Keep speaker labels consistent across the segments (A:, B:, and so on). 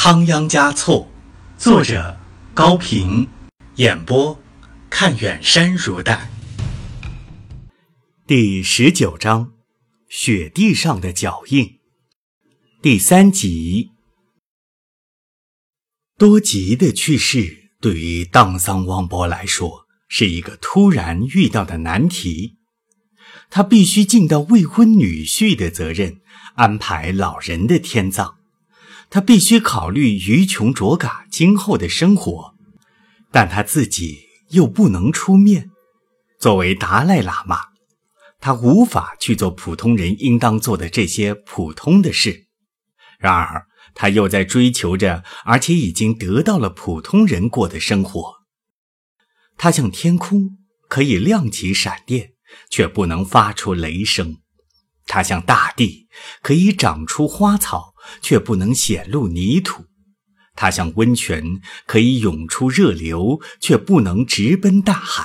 A: 仓央嘉措，作者高平，演播看远山如黛。第十九章：雪地上的脚印。第三集。多吉的去世对于荡桑汪波来说是一个突然遇到的难题，他必须尽到未婚女婿的责任，安排老人的天葬。他必须考虑于琼卓嘎今后的生活，但他自己又不能出面。作为达赖喇嘛，他无法去做普通人应当做的这些普通的事。然而，他又在追求着，而且已经得到了普通人过的生活。他像天空，可以亮起闪电，却不能发出雷声；他像大地，可以长出花草。却不能显露泥土，它像温泉，可以涌出热流，却不能直奔大海；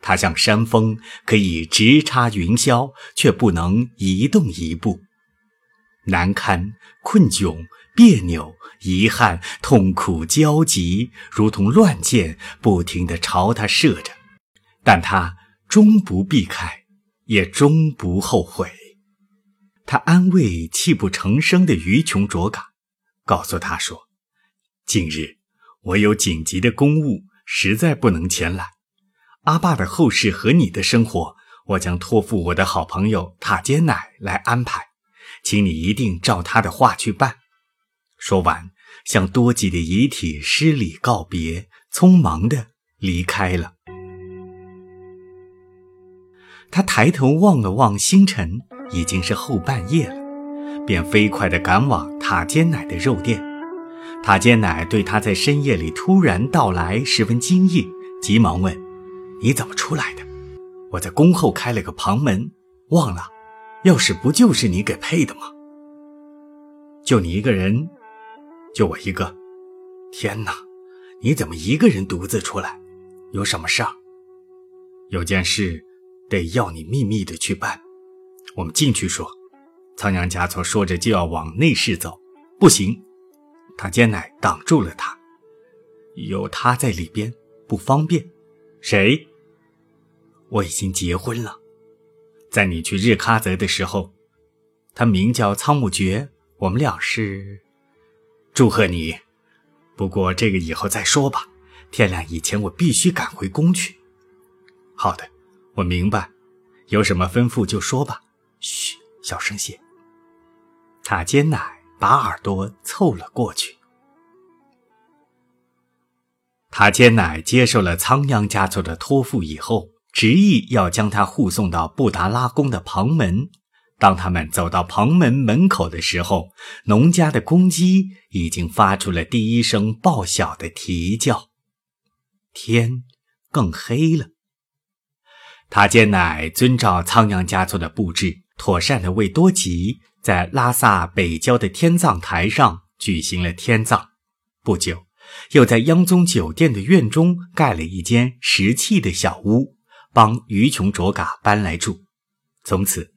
A: 它像山峰，可以直插云霄，却不能移动一步。难堪、困窘、别扭、遗憾、痛苦焦急，如同乱箭，不停地朝他射着，但他终不避开，也终不后悔。他安慰泣不成声的于琼卓嘎，告诉他说：“近日我有紧急的公务，实在不能前来。阿爸的后事和你的生活，我将托付我的好朋友塔坚乃来安排，请你一定照他的话去办。”说完，向多吉的遗体施礼告别，匆忙的离开了。他抬头望了望星辰。已经是后半夜了，便飞快地赶往塔尖奶的肉店。塔尖奶对他在深夜里突然到来十分惊异，急忙问：“你怎么出来的？”“我在宫后开了个旁门，忘了，钥匙不就是你给配的吗？”“就你一个人？就我一个？天哪，你怎么一个人独自出来？有什么事儿？有件事，得要你秘密的去办。”我们进去说，仓央嘉措说着就要往内室走，不行，他坚乃挡住了他。有他在里边，不方便。谁？我已经结婚了，在你去日喀则的时候，他名叫仓木觉，我们俩是。祝贺你，不过这个以后再说吧。天亮以前我必须赶回宫去。好的，我明白，有什么吩咐就说吧。嘘，小声些。塔坚乃把耳朵凑了过去。塔坚乃接受了仓央嘉措的托付以后，执意要将他护送到布达拉宫的旁门。当他们走到旁门门口的时候，农家的公鸡已经发出了第一声报晓的啼叫，天更黑了。塔尖乃遵照仓央嘉措的布置。妥善的为多吉在拉萨北郊的天葬台上举行了天葬，不久，又在央宗酒店的院中盖了一间石砌的小屋，帮于琼卓嘎搬来住。从此，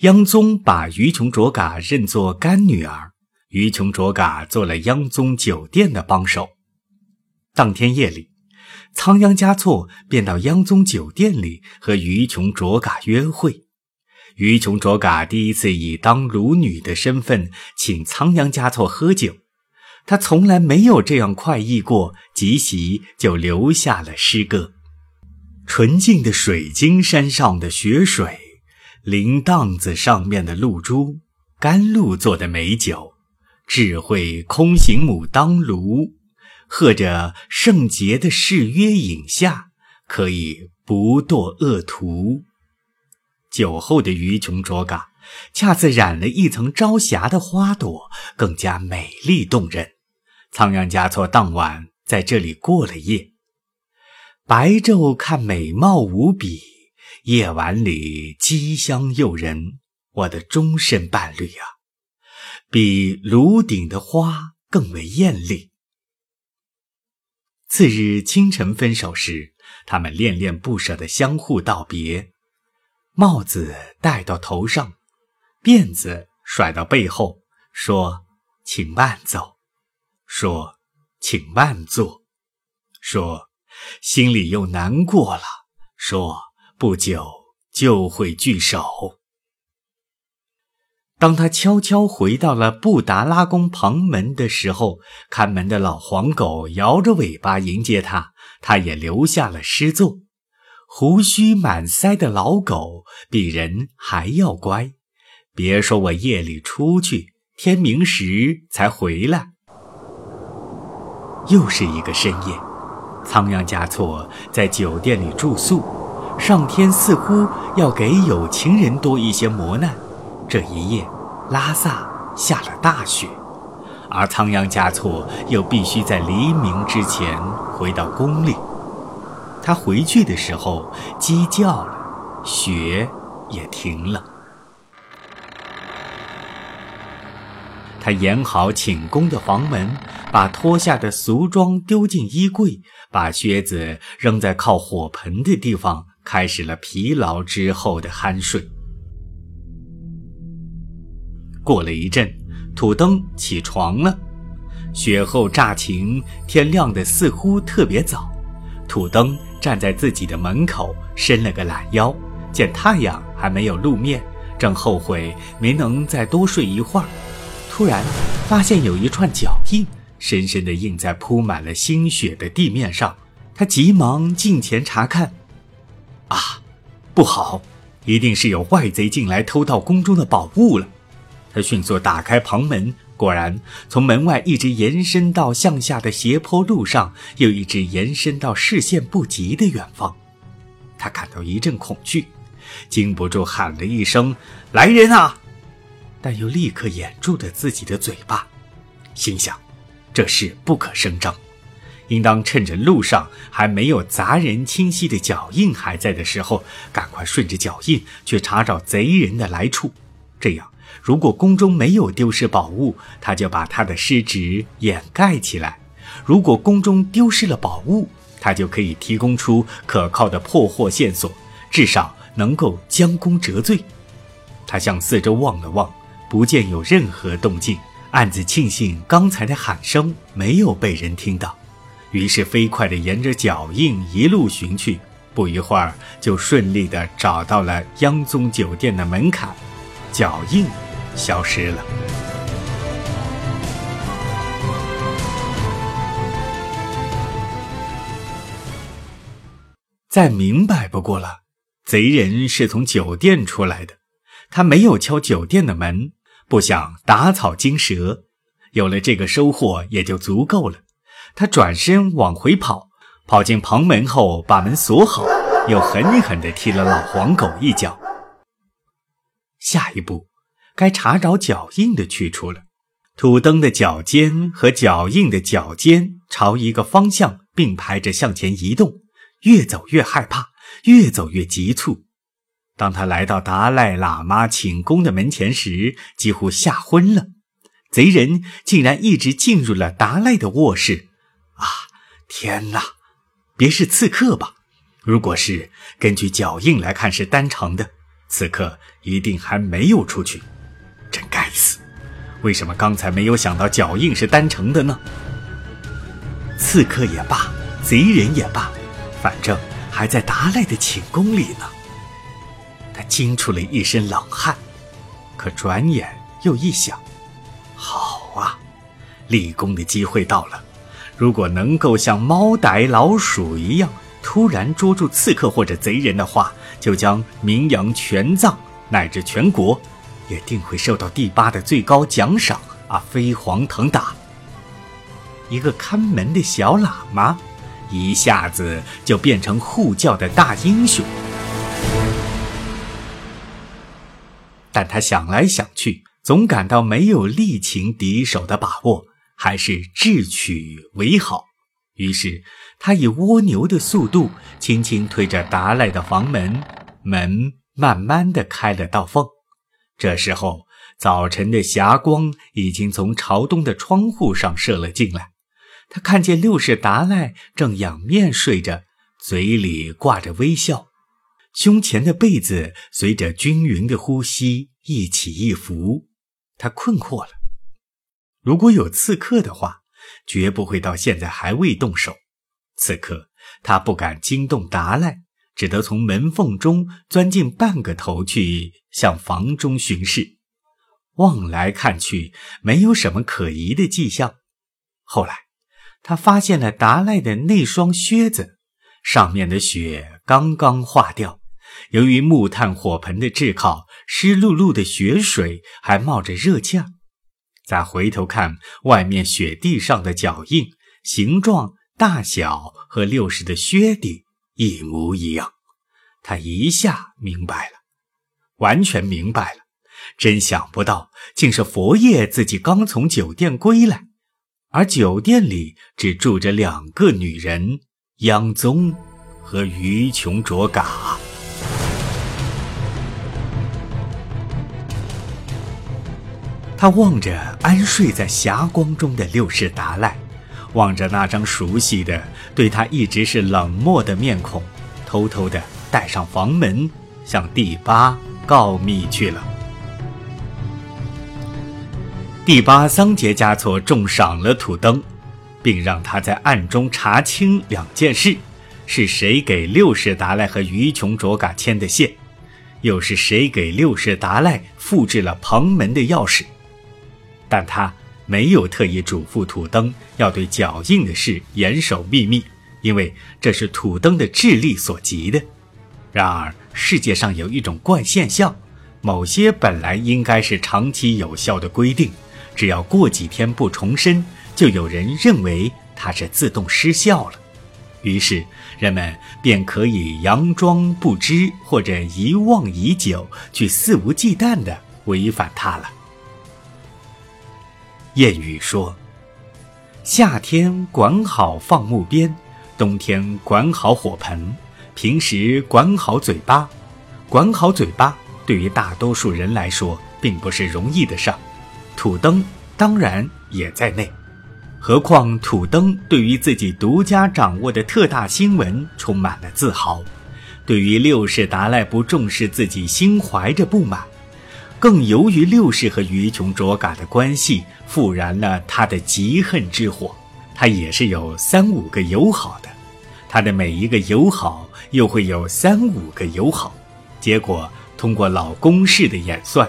A: 央宗把于琼卓嘎认作干女儿，于琼卓嘎做了央宗酒店的帮手。当天夜里，仓央嘉措便到央宗酒店里和于琼卓嘎约会。于琼卓嘎第一次以当奴女的身份请仓央嘉措喝酒，他从来没有这样快意过。即席就留下了诗歌：纯净的水晶山上的雪水，铃铛子上面的露珠，甘露做的美酒，智慧空行母当炉，喝着圣洁的誓约饮下，可以不堕恶途。酒后的于琼卓嘎，恰似染了一层朝霞的花朵，更加美丽动人。仓央嘉措当晚在这里过了夜，白昼看美貌无比，夜晚里机香诱人。我的终身伴侣啊，比炉顶的花更为艳丽。次日清晨分手时，他们恋恋不舍地相互道别。帽子戴到头上，辫子甩到背后，说：“请慢走。”说：“请慢坐。”说：“心里又难过了。”说：“不久就会聚首。”当他悄悄回到了布达拉宫旁门的时候，看门的老黄狗摇着尾巴迎接他，他也留下了诗作。胡须满腮的老狗比人还要乖，别说我夜里出去，天明时才回来。又是一个深夜，仓央嘉措在酒店里住宿，上天似乎要给有情人多一些磨难。这一夜，拉萨下了大雪，而仓央嘉措又必须在黎明之前回到宫里。他回去的时候，鸡叫了，雪也停了。他掩好寝宫的房门，把脱下的俗装丢进衣柜，把靴子扔在靠火盆的地方，开始了疲劳之后的酣睡。过了一阵，土登起床了。雪后乍晴，天亮的似乎特别早。土登站在自己的门口，伸了个懒腰，见太阳还没有露面，正后悔没能再多睡一会儿。突然发现有一串脚印，深深地印在铺满了新雪的地面上。他急忙近前查看，啊，不好，一定是有外贼进来偷盗宫中的宝物了。他迅速打开旁门，果然，从门外一直延伸到向下的斜坡路上，又一直延伸到视线不及的远方。他感到一阵恐惧，禁不住喊了一声：“来人啊！”但又立刻掩住了自己的嘴巴，心想：这事不可声张，应当趁着路上还没有杂人清晰的脚印还在的时候，赶快顺着脚印去查找贼人的来处，这样。如果宫中没有丢失宝物，他就把他的失职掩盖起来；如果宫中丢失了宝物，他就可以提供出可靠的破获线索，至少能够将功折罪。他向四周望了望，不见有任何动静，暗自庆幸刚才的喊声没有被人听到，于是飞快地沿着脚印一路寻去。不一会儿，就顺利地找到了央宗酒店的门槛。脚印消失了，再明白不过了。贼人是从酒店出来的，他没有敲酒店的门，不想打草惊蛇。有了这个收获也就足够了。他转身往回跑，跑进旁门后把门锁好，又狠狠地踢了老黄狗一脚。下一步，该查找脚印的去处了。土登的脚尖和脚印的脚尖朝一个方向并排着向前移动，越走越害怕，越走越急促。当他来到达赖喇嘛寝宫的门前时，几乎吓昏了。贼人竟然一直进入了达赖的卧室！啊，天哪！别是刺客吧？如果是，根据脚印来看是单程的。刺客一定还没有出去，真该死！为什么刚才没有想到脚印是单程的呢？刺客也罢，贼人也罢，反正还在达赖的寝宫里呢。他惊出了一身冷汗，可转眼又一想：好啊，立功的机会到了。如果能够像猫逮老鼠一样突然捉住刺客或者贼人的话，就将名扬全藏乃至全国，也定会受到第八的最高奖赏而飞黄腾达。一个看门的小喇嘛，一下子就变成护教的大英雄。但他想来想去，总感到没有力擒敌手的把握，还是智取为好。于是。他以蜗牛的速度，轻轻推着达赖的房门，门慢慢的开了道缝。这时候，早晨的霞光已经从朝东的窗户上射了进来。他看见六世达赖正仰面睡着，嘴里挂着微笑，胸前的被子随着均匀的呼吸一起一伏。他困惑了。如果有刺客的话。绝不会到现在还未动手。此刻他不敢惊动达赖，只得从门缝中钻进半个头去，向房中巡视。望来看去，没有什么可疑的迹象。后来，他发现了达赖的那双靴子，上面的雪刚刚化掉。由于木炭火盆的炙烤，湿漉漉的雪水还冒着热气。再回头看外面雪地上的脚印，形状、大小和六十的靴底一模一样。他一下明白了，完全明白了。真想不到，竟是佛爷自己刚从酒店归来，而酒店里只住着两个女人：央宗和于琼卓嘎。他望着安睡在霞光中的六世达赖，望着那张熟悉的、对他一直是冷漠的面孔，偷偷的带上房门，向第八告密去了。第八桑杰嘉措重赏了土登，并让他在暗中查清两件事：是谁给六世达赖和于琼卓嘎牵的线，又是谁给六世达赖复制了旁门的钥匙。但他没有特意嘱咐土登要对脚印的事严守秘密，因为这是土登的智力所及的。然而，世界上有一种怪现象：某些本来应该是长期有效的规定，只要过几天不重申，就有人认为它是自动失效了。于是，人们便可以佯装不知或者遗忘已久，去肆无忌惮地违反它了。谚语说：“夏天管好放牧鞭，冬天管好火盆，平时管好嘴巴。管好嘴巴，对于大多数人来说，并不是容易的事儿。土登当然也在内。何况土登对于自己独家掌握的特大新闻充满了自豪，对于六世达赖不重视自己，心怀着不满。”更由于六世和于琼卓嘎的关系，复燃了他的嫉恨之火。他也是有三五个友好的，他的每一个友好又会有三五个友好。结果通过老公式的演算，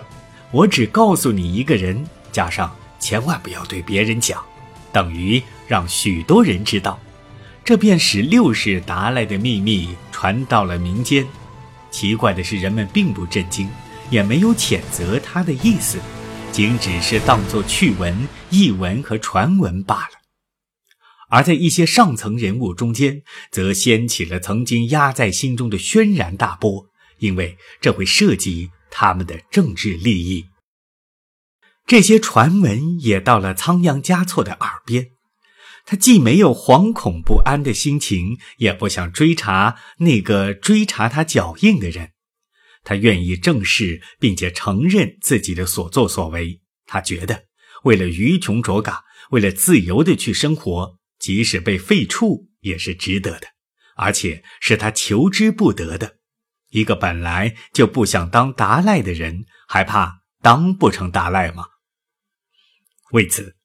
A: 我只告诉你一个人，加上千万不要对别人讲，等于让许多人知道，这便使六世达赖的秘密传到了民间。奇怪的是，人们并不震惊。也没有谴责他的意思，仅只是当作趣闻、异闻和传闻罢了。而在一些上层人物中间，则掀起了曾经压在心中的轩然大波，因为这会涉及他们的政治利益。这些传闻也到了仓央嘉措的耳边，他既没有惶恐不安的心情，也不想追查那个追查他脚印的人。他愿意正视并且承认自己的所作所为。他觉得，为了鱼穷卓嘎，为了自由的去生活，即使被废黜也是值得的，而且是他求之不得的。一个本来就不想当达赖的人，还怕当不成达赖吗？为此，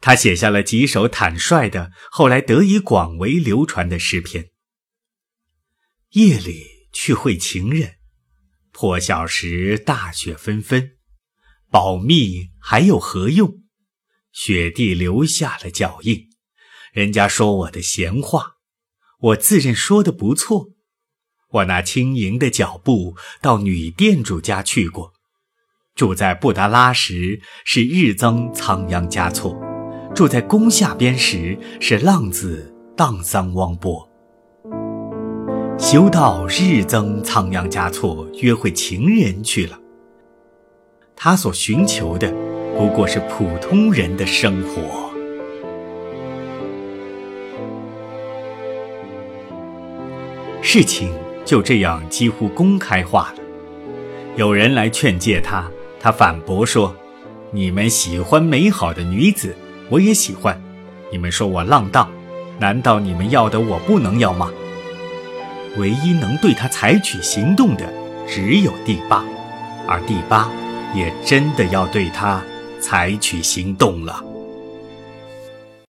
A: 他写下了几首坦率的，后来得以广为流传的诗篇。夜里去会情人。破晓时，大雪纷纷，保密还有何用？雪地留下了脚印，人家说我的闲话，我自认说的不错。我那轻盈的脚步到女店主家去过，住在布达拉时是日增仓央嘉措，住在宫下边时是浪子荡桑汪波。修道日增，仓央嘉措约会情人去了。他所寻求的不过是普通人的生活。事情就这样几乎公开化了。有人来劝诫他，他反驳说：“你们喜欢美好的女子，我也喜欢。你们说我浪荡，难道你们要的我不能要吗？”唯一能对他采取行动的，只有第八，而第八也真的要对他采取行动了。